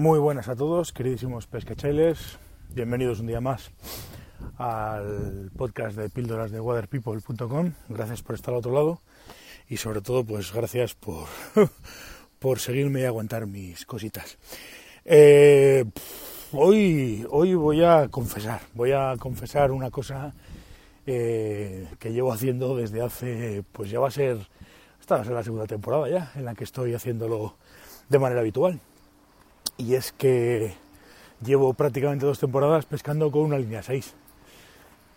Muy buenas a todos, queridísimos pescachailes. Bienvenidos un día más al podcast de píldoras de waterpeople.com. Gracias por estar al otro lado y sobre todo pues gracias por, por seguirme y aguantar mis cositas. Eh, hoy, hoy voy a confesar, voy a confesar una cosa eh, que llevo haciendo desde hace, pues ya va a ser, esta va a ser la segunda temporada ya, en la que estoy haciéndolo de manera habitual. Y es que llevo prácticamente dos temporadas pescando con una línea 6.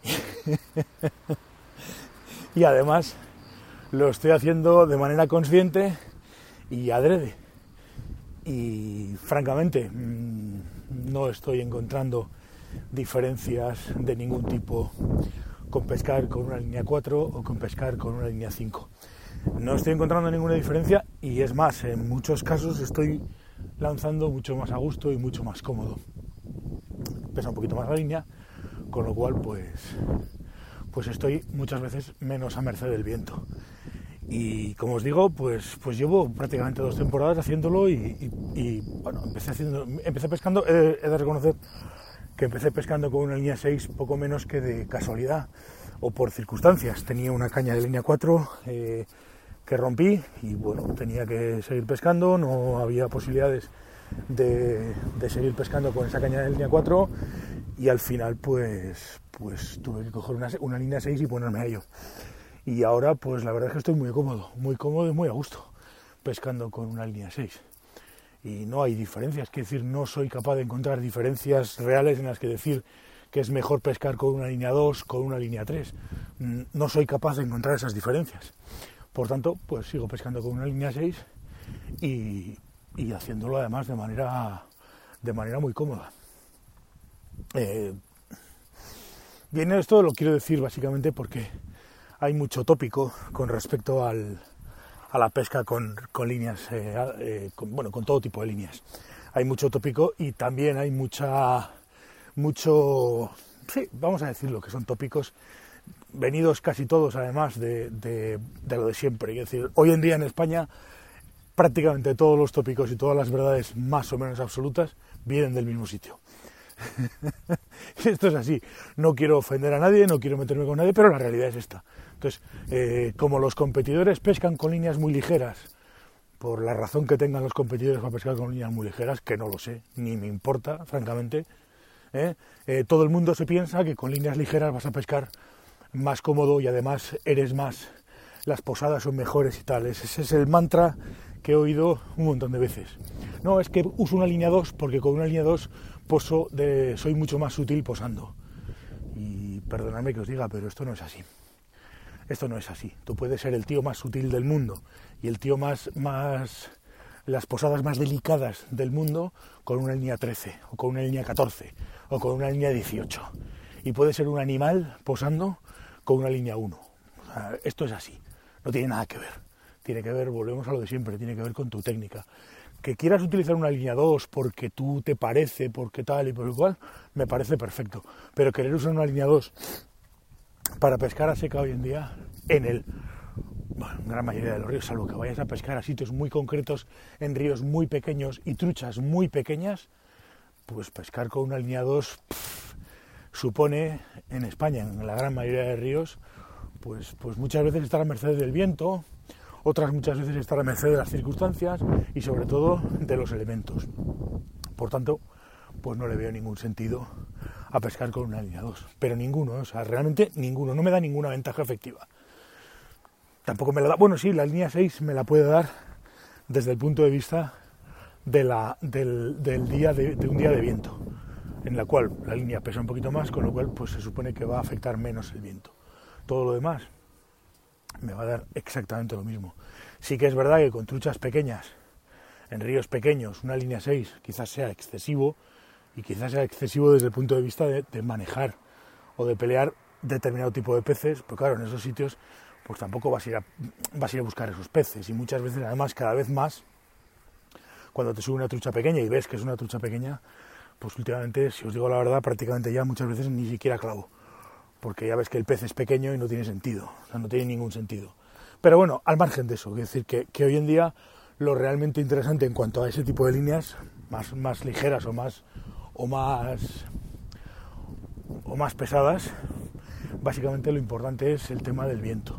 y además lo estoy haciendo de manera consciente y adrede. Y francamente mm, no estoy encontrando diferencias de ningún tipo con pescar con una línea 4 o con pescar con una línea 5. No estoy encontrando ninguna diferencia y es más, en muchos casos estoy lanzando mucho más a gusto y mucho más cómodo. Pesa un poquito más la línea, con lo cual pues, pues estoy muchas veces menos a merced del viento. Y como os digo, pues, pues llevo prácticamente dos temporadas haciéndolo y, bueno, empecé, haciendo, empecé pescando, he, de reconocer que empecé pescando con una línea 6 poco menos que de casualidad o por circunstancias. Tenía una caña de línea 4 eh, que rompí y bueno, tenía que seguir pescando, no había posibilidades de, seguir pescando con esa caña de línea 4 y al final pues, pues tuve que coger una, una línea 6 y ponerme a ello. Y ahora pues la verdad es que estoy muy cómodo, muy cómodo y muy a gusto pescando con una línea 6. Y no hay diferencias, es decir, no soy capaz de encontrar diferencias reales en las que decir que es mejor pescar con una línea 2, con una línea 3. Mm, no soy capaz de encontrar esas diferencias. Por tanto, pues sigo pescando con una línea 6 y, haciéndolo además de manera, de manera muy cómoda. Eh, bien, esto lo quiero decir básicamente porque hay mucho tópico con respecto al, a la pesca con, líneas, eh, eh, bueno, con todo tipo de líneas. Hay mucho tópico y también hay mucha, mucho, sí, vamos a decirlo, que son tópicos venidos casi todos además de, lo de siempre. Es decir, hoy en día en España prácticamente todos los tópicos y todas las verdades más o menos absolutas vienen del mismo sitio. Esto es así. No quiero ofender a nadie, no quiero meterme con nadie, pero la realidad es esta. Entonces, eh, como los competidores pescan con líneas muy ligeras, por la razón que tengan los competidores para pescar con líneas muy ligeras, que no lo sé, ni me importa, francamente, ¿eh? Eh, todo el mundo se piensa que con líneas ligeras vas a pescar más cómodo y además eres más, las posadas son mejores y tal. Ese es el mantra que he oído un montón de veces. No, es que uso una línea 2 porque con una línea 2 poso soy mucho más sutil posando. Y perdonadme que os diga, pero esto no es así. Esto no es así. Tú puedes ser el tío más sutil del mundo y el tío más, más, las posadas más delicadas del mundo con una línea 13 o con una línea 14 o con una línea 18. Y puede ser un animal posando con una línea 1. esto es así, no tiene nada que ver. Tiene que ver, volvemos a lo de siempre, tiene que ver con tu técnica. Que quieras utilizar una línea 2 porque tú te parece, porque tal y por igual, me parece perfecto. Pero querer usar una línea 2 para pescar a seca hoy en día, en el bueno, gran mayoría de los ríos, salvo que vayas a pescar a sitios muy concretos, en ríos muy pequeños y truchas muy pequeñas, pues pescar con una línea 2 supone en España, en la gran mayoría de ríos, pues, pues muchas veces estar a merced del viento, otras muchas veces estar a merced de las circunstancias y sobre todo de los elementos. Por tanto, pues no le veo ningún sentido a pescar con una línea 2, pero ninguno, o sea, realmente ninguno, no me da ninguna ventaja efectiva. Tampoco me la da, bueno, sí, la línea 6 me la puede dar desde el punto de vista de la, del, día de un día de viento en la cual la línea pesa un poquito más, con lo cual pues se supone que va a afectar menos el viento. Todo lo demás me va a dar exactamente lo mismo. Sí que es verdad que con truchas pequeñas, en ríos pequeños, una línea 6 quizás sea excesivo y quizás sea excesivo desde el punto de vista de, manejar o de pelear determinado tipo de peces, pero claro, en esos sitios pues tampoco vas a, ir a, vas a ir a buscar esos peces y muchas veces además cada vez más cuando te sube una trucha pequeña y ves que es una trucha pequeña, pues últimamente, si os digo la verdad, prácticamente ya muchas veces ni siquiera clavo, porque ya ves que el pez es pequeño y no tiene sentido, o sea, no tiene ningún sentido. Pero bueno, al margen de eso, es decir, que, hoy en día lo realmente interesante en cuanto a ese tipo de líneas más, más ligeras o más o más o más pesadas, básicamente lo importante es el tema del viento.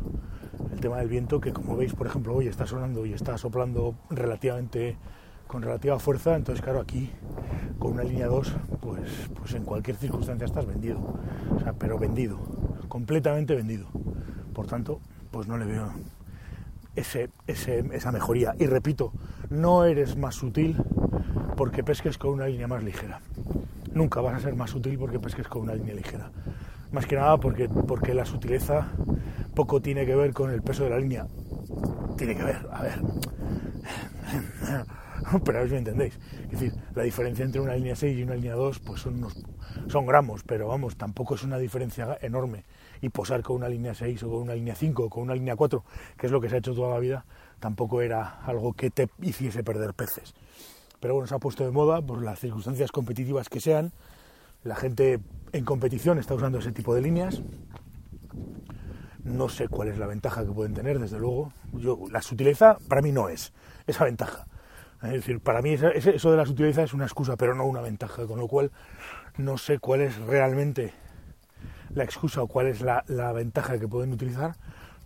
El tema del viento que como veis, por ejemplo, hoy está sonando y está soplando relativamente con relativa fuerza, entonces claro, aquí con una línea 2, pues, pues en cualquier circunstancia estás vendido, o sea, pero vendido, completamente vendido. Por tanto, pues no le veo ese, esa mejoría. Y repito, no eres más sutil porque pesques con una línea más ligera. Nunca vas a ser más sutil porque pesques con una línea ligera. Más que nada porque, porque la sutileza poco tiene que ver con el peso de la línea. Tiene que ver, a ver. Pero a ver si me entendéis. Es decir, la diferencia entre una línea 6 y una línea 2 pues son, unos, son gramos, pero vamos, tampoco es una diferencia enorme y posar con una línea 6 o con una línea 5 o con una línea 4, que es lo que se ha hecho toda la vida, tampoco era algo que te hiciese perder peces. Pero bueno, se ha puesto de moda por las circunstancias competitivas que sean. La gente en competición está usando ese tipo de líneas. No sé cuál es la ventaja que pueden tener, desde luego. Yo, la sutileza para mí no es esa ventaja. Es decir, para mí eso de la sutileza es una excusa, pero no una ventaja, con lo cual no sé cuál es realmente la excusa o cuál es la, ventaja que pueden utilizar,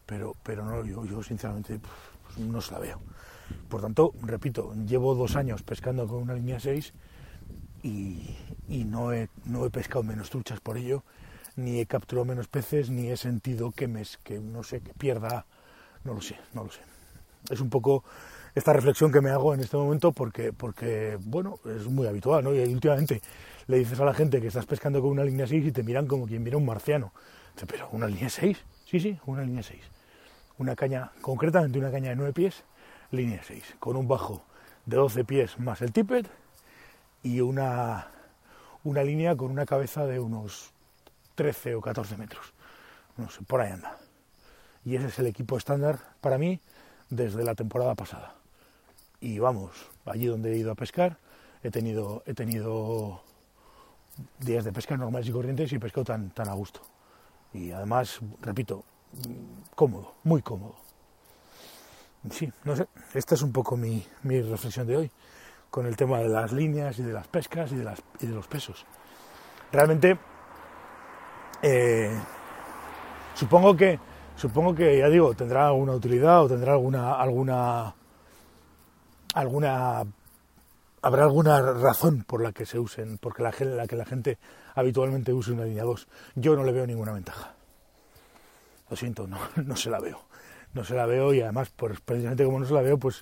pero, pero no, yo, sinceramente pues, no se la veo. Por tanto, repito, llevo dos años pescando con una línea 6 y, no, he, no he pescado menos truchas por ello, ni he capturado menos peces, ni he sentido que, me, que no sé, que pierda, no lo sé, no lo sé. Es un poco esta reflexión que me hago en este momento porque, porque bueno, es muy habitual, ¿no? Y últimamente le dices a la gente que estás pescando con una línea 6 y te miran como quien mira un marciano. Pero, ¿una línea 6? Sí, sí, una línea 6. Una caña, concretamente una caña de 9 pies, línea 6, con un bajo de 12 pies más el tippet y una, una línea con una cabeza de unos 13 o 14 metros. No sé, por ahí anda. Y ese es el equipo estándar para mí desde la temporada pasada. Y vamos, allí donde he ido a pescar, he tenido, he tenido días de pesca normales y corrientes y pescado tan, tan a gusto. Y además, repito, cómodo, muy cómodo. Sí, no sé, esta es un poco mi, mi reflexión de hoy con el tema de las líneas y de las pescas y de, las, y de los pesos. Realmente, eh, supongo que, supongo que, ya digo, tendrá alguna utilidad o tendrá alguna, alguna, alguna habrá alguna razón por la que se usen, porque la, la que la gente habitualmente use una línea 2. Yo no le veo ninguna ventaja. Lo siento, no, no se la veo. No se la veo y además, pues, precisamente como no se la veo, pues,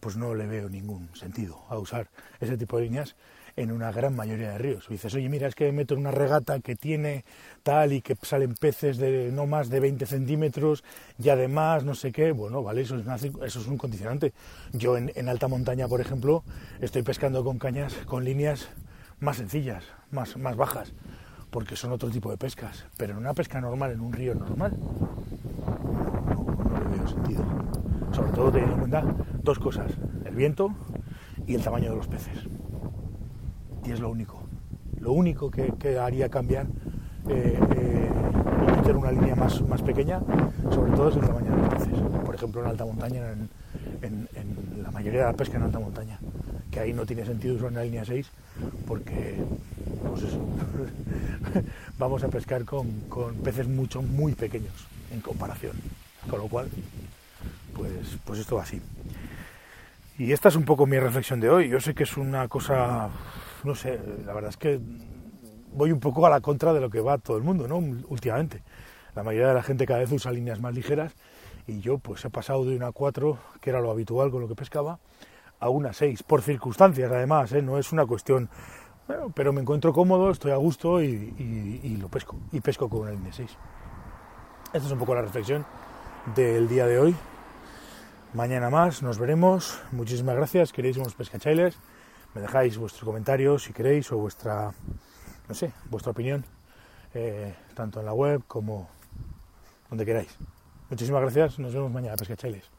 pues no le veo ningún sentido a usar ese tipo de líneas en una gran mayoría de ríos. dices, oye, mira, es que meto una regata que tiene tal y que salen peces de no más de 20 centímetros y además no sé qué. Bueno, vale, eso es, eso es un condicionante. Yo en, alta montaña, por ejemplo, estoy pescando con cañas, con líneas más sencillas, más, más bajas, porque son otro tipo de pescas. Pero en una pesca normal, en un río normal, no, no le veo sentido. Sobre todo teniendo en cuenta dos cosas, el viento y el tamaño de los peces es lo único. Lo único que, haría cambiar eh, eh, una línea más, más pequeña, sobre todo es el tamaño de los peces. Por ejemplo, en alta montaña, en, la mayoría de la pesca en alta montaña, que ahí no tiene sentido usar una línea 6 porque pues vamos a pescar con, con, peces mucho, muy pequeños en comparación. Con lo cual, pues, pues esto va así. Y esta es un poco mi reflexión de hoy. Yo sé que es una cosa no sé, la verdad es que voy un poco a la contra de lo que va todo el mundo, ¿no? Últimamente. La mayoría de la gente cada vez usa líneas más ligeras y yo pues he pasado de una 4, que era lo habitual con lo que pescaba, a una 6, por circunstancias además, ¿eh? no es una cuestión... Bueno, pero me encuentro cómodo, estoy a gusto y, lo pesco, y pesco con una línea 6. Esta es un poco la reflexión del día de hoy. Mañana más, nos veremos. Muchísimas gracias, queridísimos pescachailes dejáis vuestros comentarios si queréis o vuestra, no sé, vuestra opinión, eh, tanto en la web como donde queráis. Muchísimas gracias, nos vemos mañana, pescachailes.